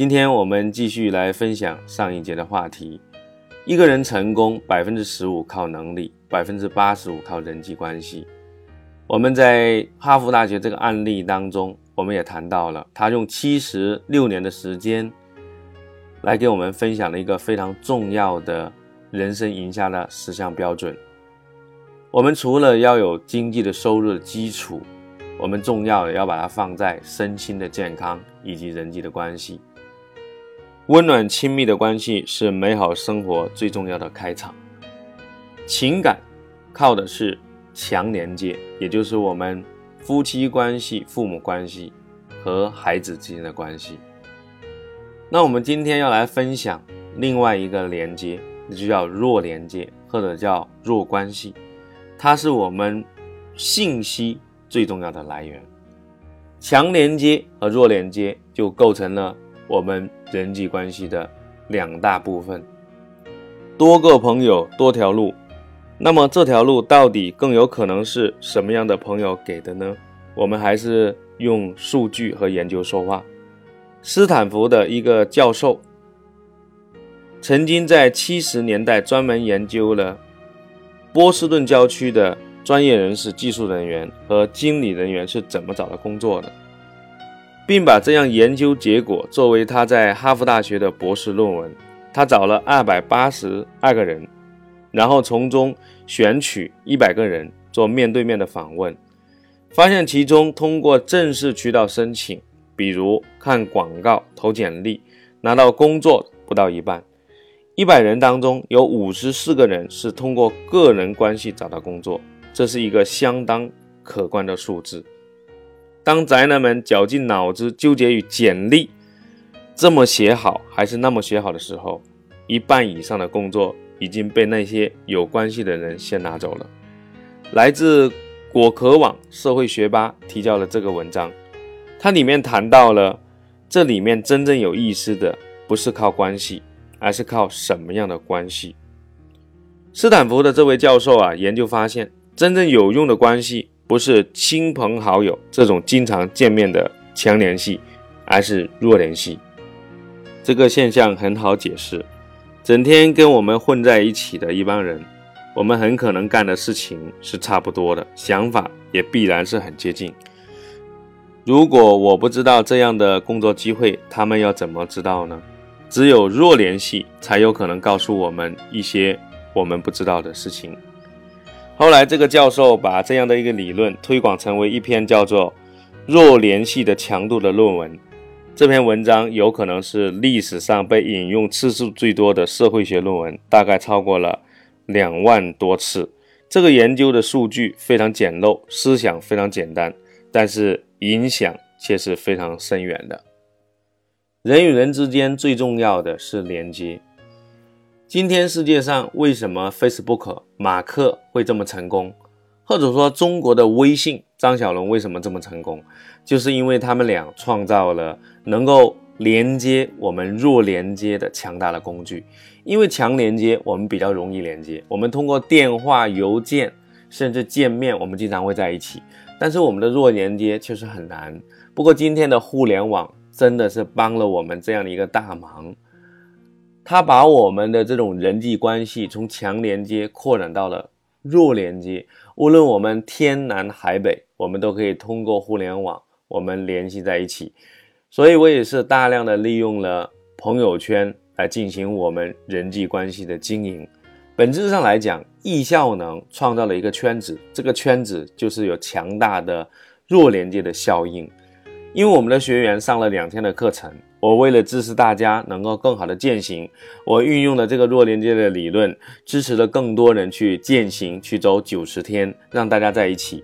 今天我们继续来分享上一节的话题：一个人成功百分之十五靠能力，百分之八十五靠人际关系。我们在哈佛大学这个案例当中，我们也谈到了他用七十六年的时间来给我们分享了一个非常重要的人生赢家的十项标准。我们除了要有经济的收入的基础，我们重要的要把它放在身心的健康以及人际的关系。温暖亲密的关系是美好生活最重要的开场。情感靠的是。强连接，也就是我们夫妻关系、父母关系和孩子之间的关系。那我们今天要来分享另外一个连接，那就叫弱连接，或者叫弱关系。它是我们信息最重要的来源。强连接和弱连接就构成了我们人际关系的两大部分。多个朋友，多条路。那么这条路到底更有可能是什么样的朋友给的呢？我们还是用数据和研究说话。斯坦福的一个教授曾经在七十年代专门研究了波士顿郊区的专业人士、技术人员和经理人员是怎么找到工作的，并把这样研究结果作为他在哈佛大学的博士论文。他找了二百八十二个人。然后从中选取一百个人做面对面的访问，发现其中通过正式渠道申请，比如看广告、投简历，拿到工作不到一半。一百人当中有五十四个人是通过个人关系找到工作，这是一个相当可观的数字。当宅男们绞尽脑汁纠结于简历这么写好还是那么写好的时候，一半以上的工作。已经被那些有关系的人先拿走了。来自果壳网社会学吧提交了这个文章，它里面谈到了这里面真正有意思的不是靠关系，而是靠什么样的关系。斯坦福的这位教授啊，研究发现，真正有用的关系不是亲朋好友这种经常见面的强联系，而是弱联系。这个现象很好解释。整天跟我们混在一起的一帮人，我们很可能干的事情是差不多的，想法也必然是很接近。如果我不知道这样的工作机会，他们要怎么知道呢？只有弱联系才有可能告诉我们一些我们不知道的事情。后来，这个教授把这样的一个理论推广成为一篇叫做《弱联系的强度》的论文。这篇文章有可能是历史上被引用次数最多的社会学论文，大概超过了两万多次。这个研究的数据非常简陋，思想非常简单，但是影响却是非常深远的。人与人之间最重要的是连接。今天世界上为什么 Facebook 马克会这么成功，或者说中国的微信张小龙为什么这么成功？就是因为他们俩创造了能够连接我们弱连接的强大的工具。因为强连接我们比较容易连接，我们通过电话、邮件甚至见面，我们经常会在一起。但是我们的弱连接确实很难。不过今天的互联网真的是帮了我们这样的一个大忙，它把我们的这种人际关系从强连接扩展到了弱连接。无论我们天南海北，我们都可以通过互联网。我们联系在一起，所以我也是大量的利用了朋友圈来进行我们人际关系的经营。本质上来讲，易效能创造了一个圈子，这个圈子就是有强大的弱连接的效应。因为我们的学员上了两天的课程，我为了支持大家能够更好的践行，我运用了这个弱连接的理论，支持了更多人去践行，去走九十天，让大家在一起。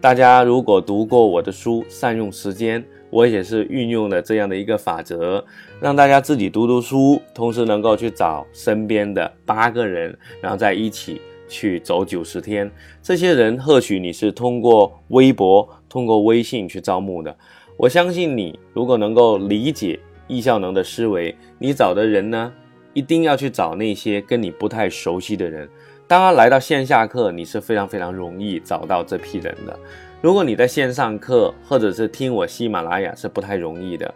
大家如果读过我的书，善用时间，我也是运用了这样的一个法则，让大家自己读读书，同时能够去找身边的八个人，然后在一起去走九十天。这些人或许你是通过微博、通过微信去招募的。我相信你如果能够理解易效能的思维，你找的人呢，一定要去找那些跟你不太熟悉的人。当他，来到线下课，你是非常非常容易找到这批人的。如果你在线上课，或者是听我喜马拉雅是不太容易的。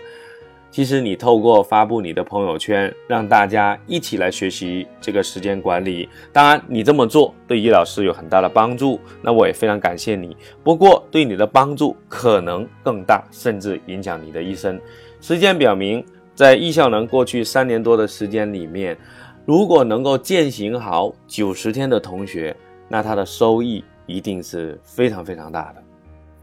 其实你透过发布你的朋友圈，让大家一起来学习这个时间管理。当然，你这么做对易老师有很大的帮助，那我也非常感谢你。不过，对你的帮助可能更大，甚至影响你的一生。时间表明，在易效能过去三年多的时间里面，如果能够践行好九十天的同学，那他的收益一定是非常非常大的。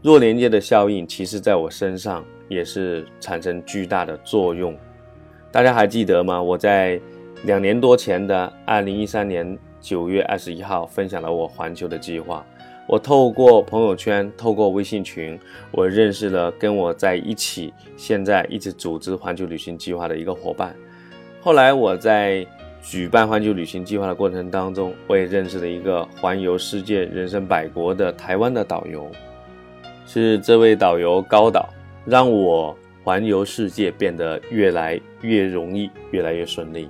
弱连接的效应，其实在我身上也是产生巨大的作用。大家还记得吗？我在两年多前的二零一三年九月二十一号分享了我环球的计划。我透过朋友圈，透过微信群，我认识了跟我在一起，现在一直组织环球旅行计划的一个伙伴。后来我在举办环球旅行计划的过程当中，我也认识了一个环游世界、人生百国的台湾的导游。是这位导游高导，让我环游世界变得越来越容易，越来越顺利。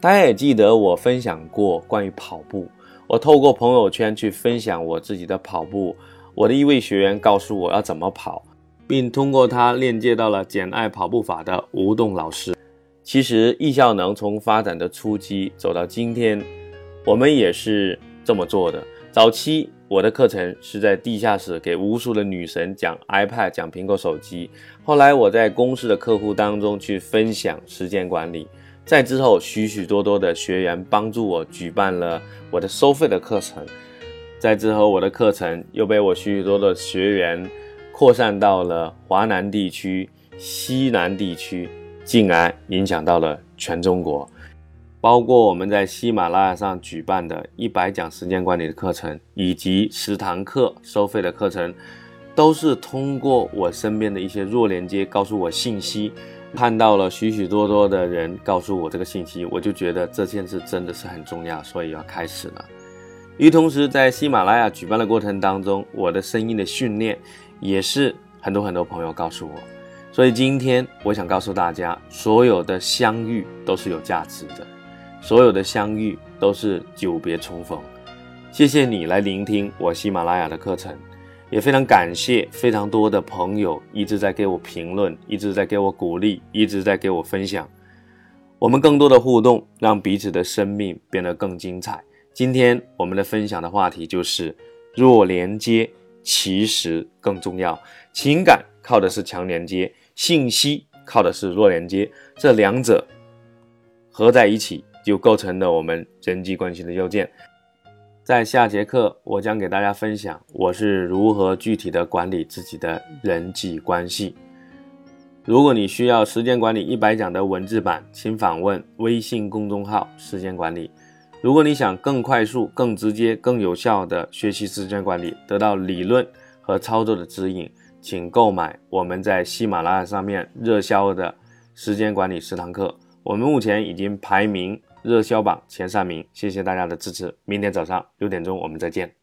大家也记得我分享过关于跑步，我透过朋友圈去分享我自己的跑步。我的一位学员告诉我要怎么跑，并通过他链接到了简爱跑步法的吴栋老师。其实易效能从发展的初期走到今天，我们也是这么做的。早期。我的课程是在地下室给无数的女神讲 iPad、讲苹果手机。后来我在公司的客户当中去分享时间管理。再之后，许许多多的学员帮助我举办了我的收费的课程。再之后，我的课程又被我许许多的学员扩散到了华南地区、西南地区，进而影响到了全中国。包括我们在喜马拉雅上举办的一百讲时间管理的课程，以及十堂课收费的课程，都是通过我身边的一些弱连接告诉我信息，看到了许许多多的人告诉我这个信息，我就觉得这件事真的是很重要，所以要开始了。与同时，在喜马拉雅举办的过程当中，我的声音的训练也是很多很多朋友告诉我，所以今天我想告诉大家，所有的相遇都是有价值的。所有的相遇都是久别重逢，谢谢你来聆听我喜马拉雅的课程，也非常感谢非常多的朋友一直在给我评论，一直在给我鼓励，一直在给我分享。我们更多的互动，让彼此的生命变得更精彩。今天我们的分享的话题就是弱连接其实更重要，情感靠的是强连接，信息靠的是弱连接，这两者合在一起。就构成了我们人际关系的要件。在下节课，我将给大家分享我是如何具体的管理自己的人际关系。如果你需要时间管理一百讲的文字版，请访问微信公众号“时间管理”。如果你想更快速、更直接、更有效的学习时间管理，得到理论和操作的指引，请购买我们在喜马拉雅上面热销的时间管理十堂课。我们目前已经排名。热销榜前三名，谢谢大家的支持。明天早上六点钟，我们再见。